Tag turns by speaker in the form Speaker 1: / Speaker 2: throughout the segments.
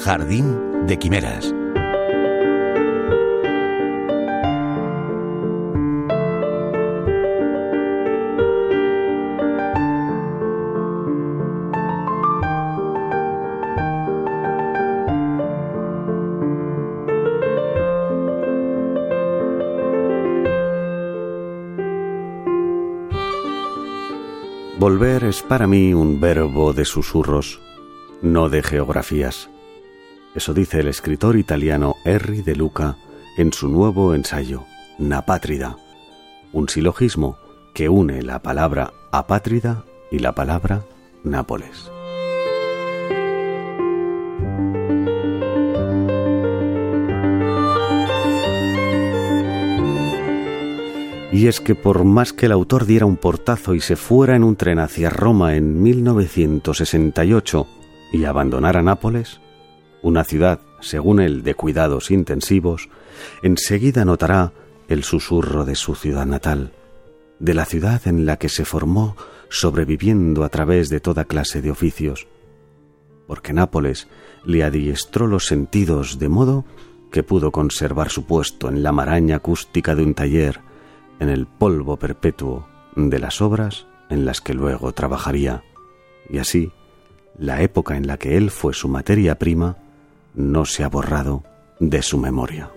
Speaker 1: Jardín de Quimeras.
Speaker 2: Volver es para mí un verbo de susurros, no de geografías. Eso dice el escritor italiano Henry de Luca en su nuevo ensayo, Napátrida, un silogismo que une la palabra apátrida y la palabra Nápoles. Y es que por más que el autor diera un portazo y se fuera en un tren hacia Roma en 1968 y abandonara Nápoles, una ciudad, según él, de cuidados intensivos, enseguida notará el susurro de su ciudad natal, de la ciudad en la que se formó sobreviviendo a través de toda clase de oficios, porque Nápoles le adiestró los sentidos de modo que pudo conservar su puesto en la maraña acústica de un taller, en el polvo perpetuo de las obras en las que luego trabajaría, y así la época en la que él fue su materia prima no se ha borrado de su memoria.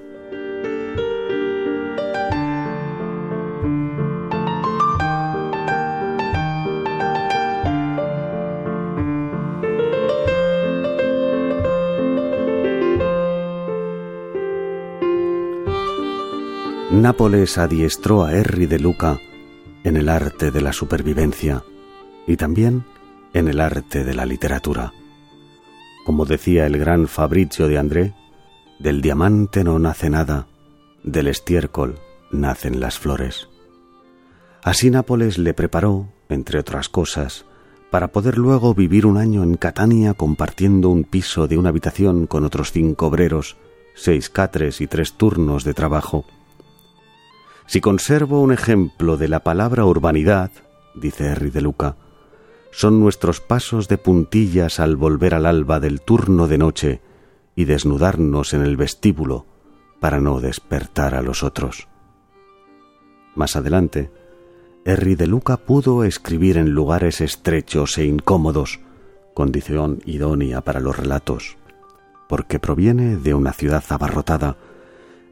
Speaker 2: Nápoles adiestró a Henry de Luca en el arte de la supervivencia y también en el arte de la literatura. Como decía el gran Fabrizio de André, del diamante no nace nada, del estiércol nacen las flores. Así Nápoles le preparó, entre otras cosas, para poder luego vivir un año en Catania compartiendo un piso de una habitación con otros cinco obreros, seis catres y tres turnos de trabajo. Si conservo un ejemplo de la palabra urbanidad, dice Henry de Luca, son nuestros pasos de puntillas al volver al alba del turno de noche y desnudarnos en el vestíbulo para no despertar a los otros. Más adelante, Henry de Luca pudo escribir en lugares estrechos e incómodos, condición idónea para los relatos, porque proviene de una ciudad abarrotada,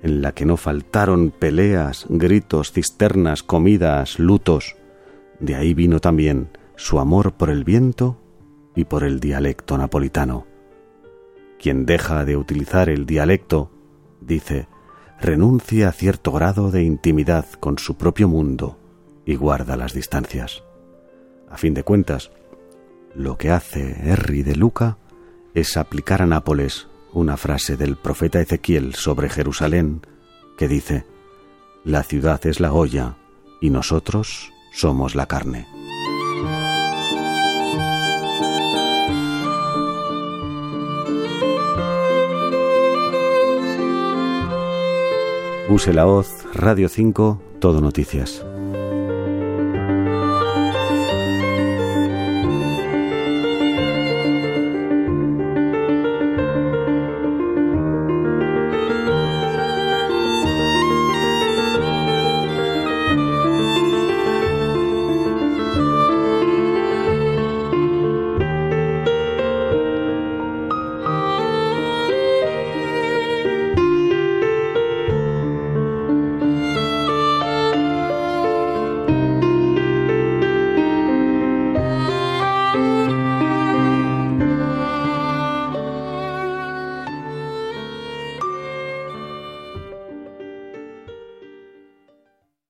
Speaker 2: en la que no faltaron peleas, gritos, cisternas, comidas, lutos. De ahí vino también su amor por el viento y por el dialecto napolitano. Quien deja de utilizar el dialecto, dice, renuncia a cierto grado de intimidad con su propio mundo y guarda las distancias. A fin de cuentas, lo que hace Henry de Luca es aplicar a Nápoles una frase del profeta Ezequiel sobre Jerusalén que dice, La ciudad es la olla y nosotros somos la carne. Use la Hoz, Radio 5, Todo Noticias.